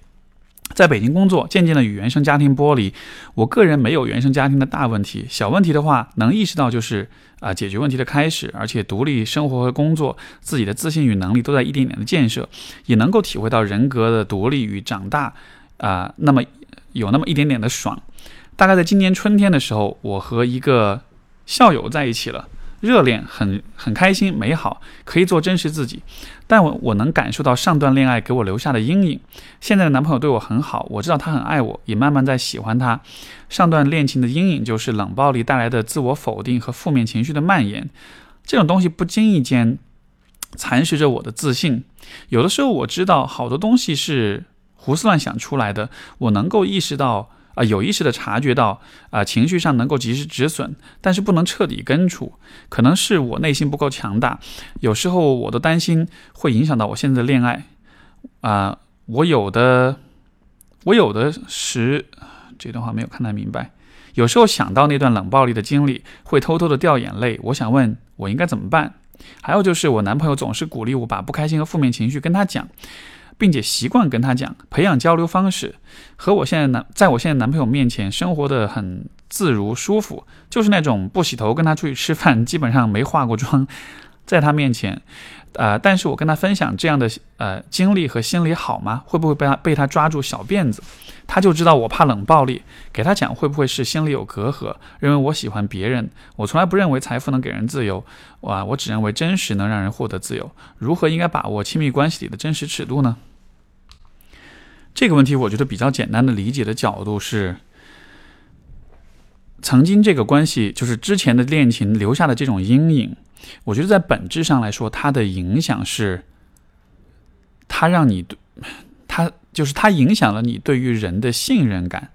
在北京工作，渐渐的与原生家庭剥离。我个人没有原生家庭的大问题，小问题的话，能意识到就是啊解决问题的开始，而且独立生活和工作，自己的自信与能力都在一点点的建设，也能够体会到人格的独立与长大啊，那么有那么一点点的爽。大概在今年春天的时候，我和一个校友在一起了。热恋很很开心美好，可以做真实自己，但我我能感受到上段恋爱给我留下的阴影。现在的男朋友对我很好，我知道他很爱我，也慢慢在喜欢他。上段恋情的阴影就是冷暴力带来的自我否定和负面情绪的蔓延，这种东西不经意间蚕食着我的自信。有的时候我知道好多东西是胡思乱想出来的，我能够意识到。啊，有意识的察觉到啊，情绪上能够及时止损，但是不能彻底根除。可能是我内心不够强大，有时候我都担心会影响到我现在的恋爱。啊，我有的，我有的时，这段话没有看太明白。有时候想到那段冷暴力的经历，会偷偷的掉眼泪。我想问，我应该怎么办？还有就是我男朋友总是鼓励我把不开心和负面情绪跟他讲。并且习惯跟他讲，培养交流方式，和我现在男，在我现在男朋友面前生活的很自如舒服，就是那种不洗头跟他出去吃饭，基本上没化过妆，在他面前，呃，但是我跟他分享这样的呃经历和心理好吗？会不会被他被他抓住小辫子？他就知道我怕冷暴力，给他讲会不会是心里有隔阂，认为我喜欢别人？我从来不认为财富能给人自由，哇，我只认为真实能让人获得自由。如何应该把握亲密关系里的真实尺度呢？这个问题，我觉得比较简单的理解的角度是，曾经这个关系就是之前的恋情留下的这种阴影，我觉得在本质上来说，它的影响是，它让你对，它就是它影响了你对于人的信任感，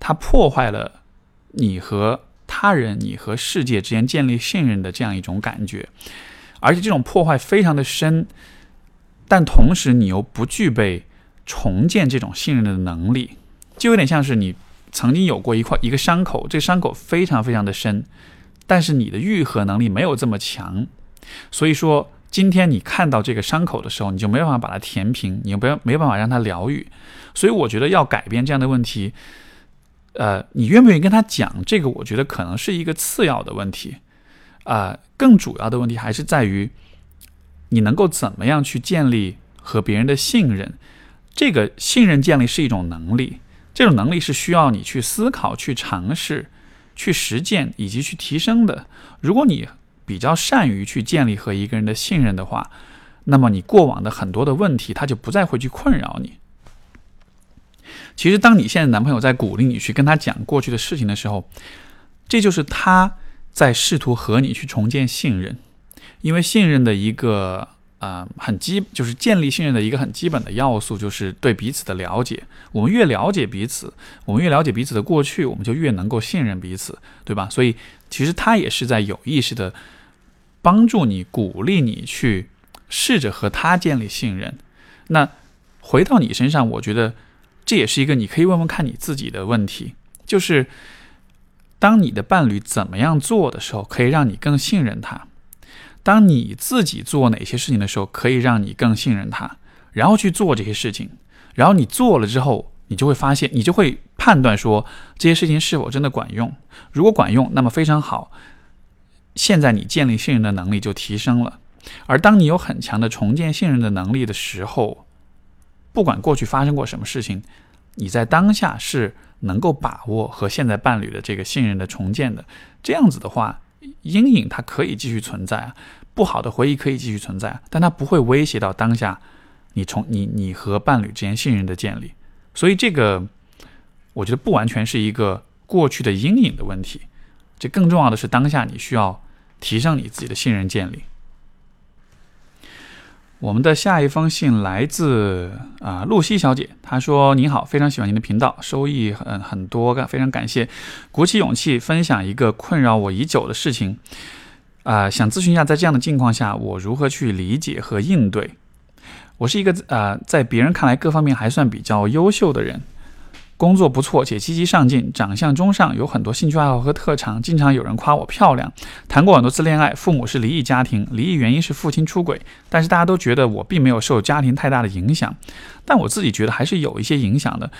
它破坏了你和他人、你和世界之间建立信任的这样一种感觉，而且这种破坏非常的深，但同时你又不具备。重建这种信任的能力，就有点像是你曾经有过一块一个伤口，这个伤口非常非常的深，但是你的愈合能力没有这么强，所以说今天你看到这个伤口的时候，你就没办法把它填平，你不要没办法让它疗愈，所以我觉得要改变这样的问题，呃，你愿不愿意跟他讲这个？我觉得可能是一个次要的问题，啊，更主要的问题还是在于你能够怎么样去建立和别人的信任。这个信任建立是一种能力，这种能力是需要你去思考、去尝试、去实践以及去提升的。如果你比较善于去建立和一个人的信任的话，那么你过往的很多的问题，他就不再会去困扰你。其实，当你现在男朋友在鼓励你去跟他讲过去的事情的时候，这就是他在试图和你去重建信任，因为信任的一个。啊，很基就是建立信任的一个很基本的要素，就是对彼此的了解。我们越了解彼此，我们越了解彼此的过去，我们就越能够信任彼此，对吧？所以其实他也是在有意识的帮助你、鼓励你去试着和他建立信任。那回到你身上，我觉得这也是一个你可以问问看你自己的问题，就是当你的伴侣怎么样做的时候，可以让你更信任他。当你自己做哪些事情的时候，可以让你更信任他，然后去做这些事情，然后你做了之后，你就会发现，你就会判断说这些事情是否真的管用。如果管用，那么非常好，现在你建立信任的能力就提升了。而当你有很强的重建信任的能力的时候，不管过去发生过什么事情，你在当下是能够把握和现在伴侣的这个信任的重建的。这样子的话。阴影它可以继续存在啊，不好的回忆可以继续存在，但它不会威胁到当下你从你你和伴侣之间信任的建立。所以这个我觉得不完全是一个过去的阴影的问题，这更重要的是当下你需要提升你自己的信任建立。我们的下一封信来自啊露西小姐，她说：“您好，非常喜欢您的频道，收益很很多，非常感谢。鼓起勇气分享一个困扰我已久的事情，啊，想咨询一下，在这样的境况下，我如何去理解和应对？我是一个呃，在别人看来各方面还算比较优秀的人。”工作不错且积极上进，长相中上，有很多兴趣爱好和特长，经常有人夸我漂亮。谈过很多次恋爱，父母是离异家庭，离异原因是父亲出轨，但是大家都觉得我并没有受家庭太大的影响，但我自己觉得还是有一些影响的。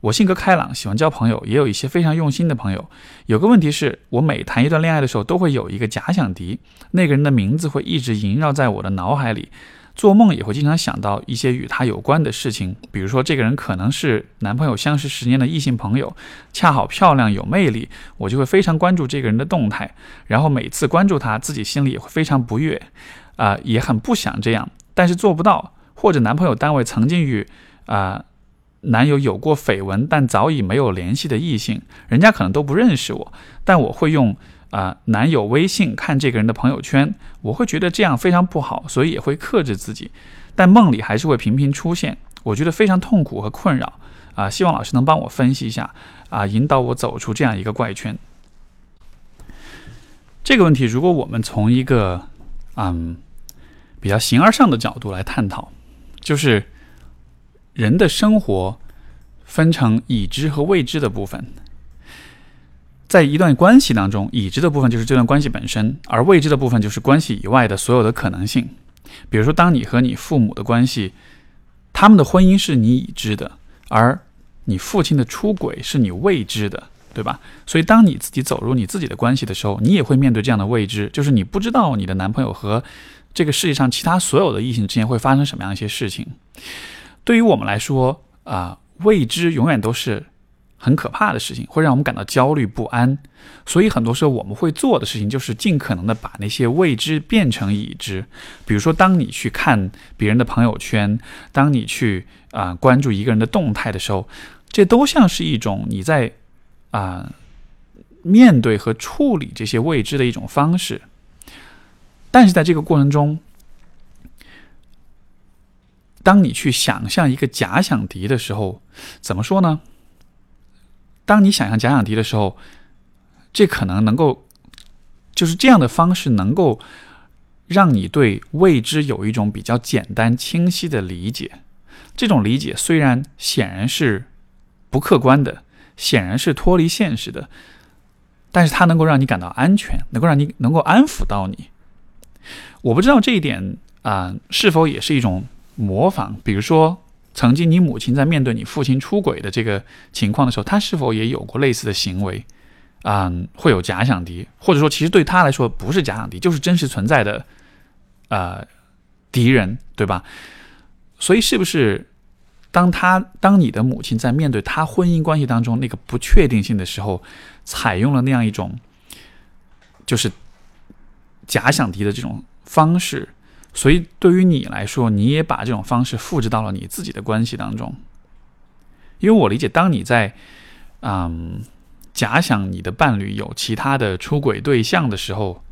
我性格开朗，喜欢交朋友，也有一些非常用心的朋友。有个问题是我每谈一段恋爱的时候，都会有一个假想敌，那个人的名字会一直萦绕在我的脑海里。做梦也会经常想到一些与他有关的事情，比如说这个人可能是男朋友相识十年的异性朋友，恰好漂亮有魅力，我就会非常关注这个人的动态，然后每次关注他自己心里也会非常不悦，啊，也很不想这样，但是做不到，或者男朋友单位曾经与啊男友有过绯闻，但早已没有联系的异性，人家可能都不认识我，但我会用。啊，男友微信看这个人的朋友圈，我会觉得这样非常不好，所以也会克制自己。但梦里还是会频频出现，我觉得非常痛苦和困扰。啊，希望老师能帮我分析一下，啊，引导我走出这样一个怪圈。这个问题，如果我们从一个嗯比较形而上的角度来探讨，就是人的生活分成已知和未知的部分。在一段关系当中，已知的部分就是这段关系本身，而未知的部分就是关系以外的所有的可能性。比如说，当你和你父母的关系，他们的婚姻是你已知的，而你父亲的出轨是你未知的，对吧？所以，当你自己走入你自己的关系的时候，你也会面对这样的未知，就是你不知道你的男朋友和这个世界上其他所有的异性之间会发生什么样一些事情。对于我们来说，啊，未知永远都是。很可怕的事情，会让我们感到焦虑不安。所以很多时候我们会做的事情，就是尽可能的把那些未知变成已知。比如说，当你去看别人的朋友圈，当你去啊关注一个人的动态的时候，这都像是一种你在啊面对和处理这些未知的一种方式。但是在这个过程中，当你去想象一个假想敌的时候，怎么说呢？当你想象假想敌的时候，这可能能够就是这样的方式，能够让你对未知有一种比较简单清晰的理解。这种理解虽然显然是不客观的，显然是脱离现实的，但是它能够让你感到安全，能够让你能够安抚到你。我不知道这一点啊是否也是一种模仿，比如说。曾经，你母亲在面对你父亲出轨的这个情况的时候，她是否也有过类似的行为？啊，会有假想敌，或者说，其实对她来说不是假想敌，就是真实存在的，呃，敌人，对吧？所以，是不是当他当你的母亲在面对他婚姻关系当中那个不确定性的时候，采用了那样一种就是假想敌的这种方式？所以，对于你来说，你也把这种方式复制到了你自己的关系当中。因为我理解，当你在嗯假想你的伴侣有其他的出轨对象的时候，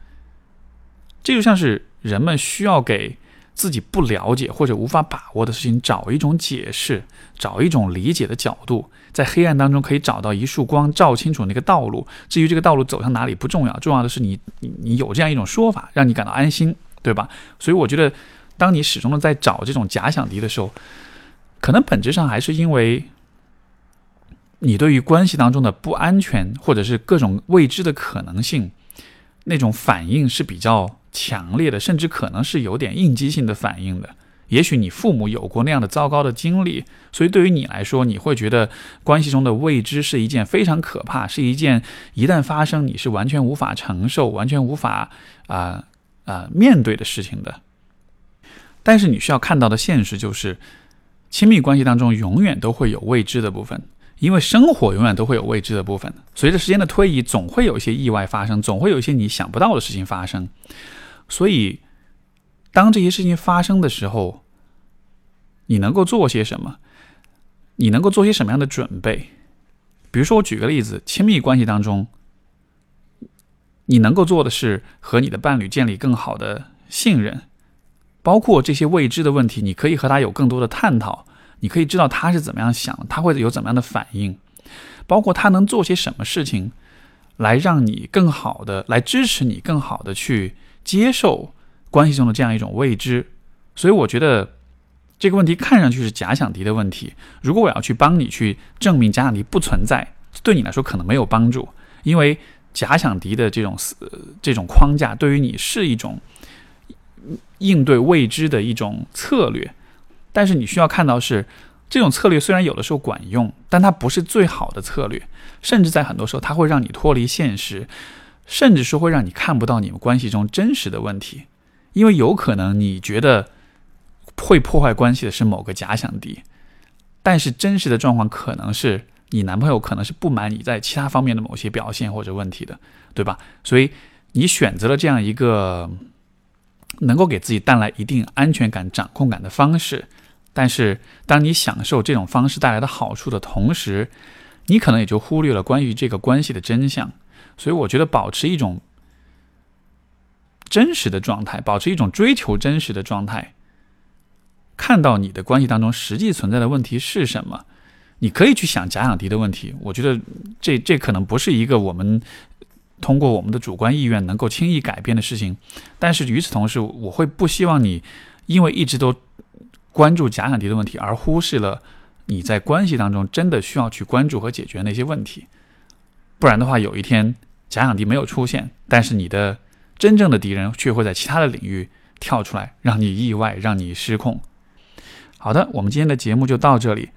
这就像是人们需要给自己不了解或者无法把握的事情找一种解释，找一种理解的角度，在黑暗当中可以找到一束光，照清楚那个道路。至于这个道路走向哪里不重要，重要的是你你有这样一种说法，让你感到安心。对吧？所以我觉得，当你始终的在找这种假想敌的时候，可能本质上还是因为你对于关系当中的不安全，或者是各种未知的可能性，那种反应是比较强烈的，甚至可能是有点应激性的反应的。也许你父母有过那样的糟糕的经历，所以对于你来说，你会觉得关系中的未知是一件非常可怕，是一件一旦发生你是完全无法承受、完全无法啊。啊，面对的事情的，但是你需要看到的现实就是，亲密关系当中永远都会有未知的部分，因为生活永远都会有未知的部分。随着时间的推移，总会有一些意外发生，总会有一些你想不到的事情发生。所以，当这些事情发生的时候，你能够做些什么？你能够做些什么样的准备？比如说，我举个例子，亲密关系当中。你能够做的是和你的伴侣建立更好的信任，包括这些未知的问题，你可以和他有更多的探讨，你可以知道他是怎么样想，他会有怎么样的反应，包括他能做些什么事情，来让你更好的来支持你，更好的去接受关系中的这样一种未知。所以我觉得这个问题看上去是假想敌的问题。如果我要去帮你去证明假想敌不存在，对你来说可能没有帮助，因为假想敌的这种思这种框架对于你是一种应对未知的一种策略。但是你需要看到是这种策略虽然有的时候管用，但它不是最好的策略，甚至在很多时候它会让你脱离现实，甚至是会让你看不到你们关系中真实的问题，因为有可能你觉得。会破坏关系的是某个假想敌，但是真实的状况可能是你男朋友可能是不满你在其他方面的某些表现或者问题的，对吧？所以你选择了这样一个能够给自己带来一定安全感、掌控感的方式，但是当你享受这种方式带来的好处的同时，你可能也就忽略了关于这个关系的真相。所以我觉得保持一种真实的状态，保持一种追求真实的状态。看到你的关系当中实际存在的问题是什么？你可以去想假想敌的问题。我觉得这这可能不是一个我们通过我们的主观意愿能够轻易改变的事情。但是与此同时，我会不希望你因为一直都关注假想敌的问题，而忽视了你在关系当中真的需要去关注和解决那些问题。不然的话，有一天假想敌没有出现，但是你的真正的敌人却会在其他的领域跳出来，让你意外，让你失控。好的，我们今天的节目就到这里，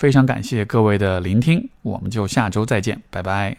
非常感谢各位的聆听，我们就下周再见，拜拜。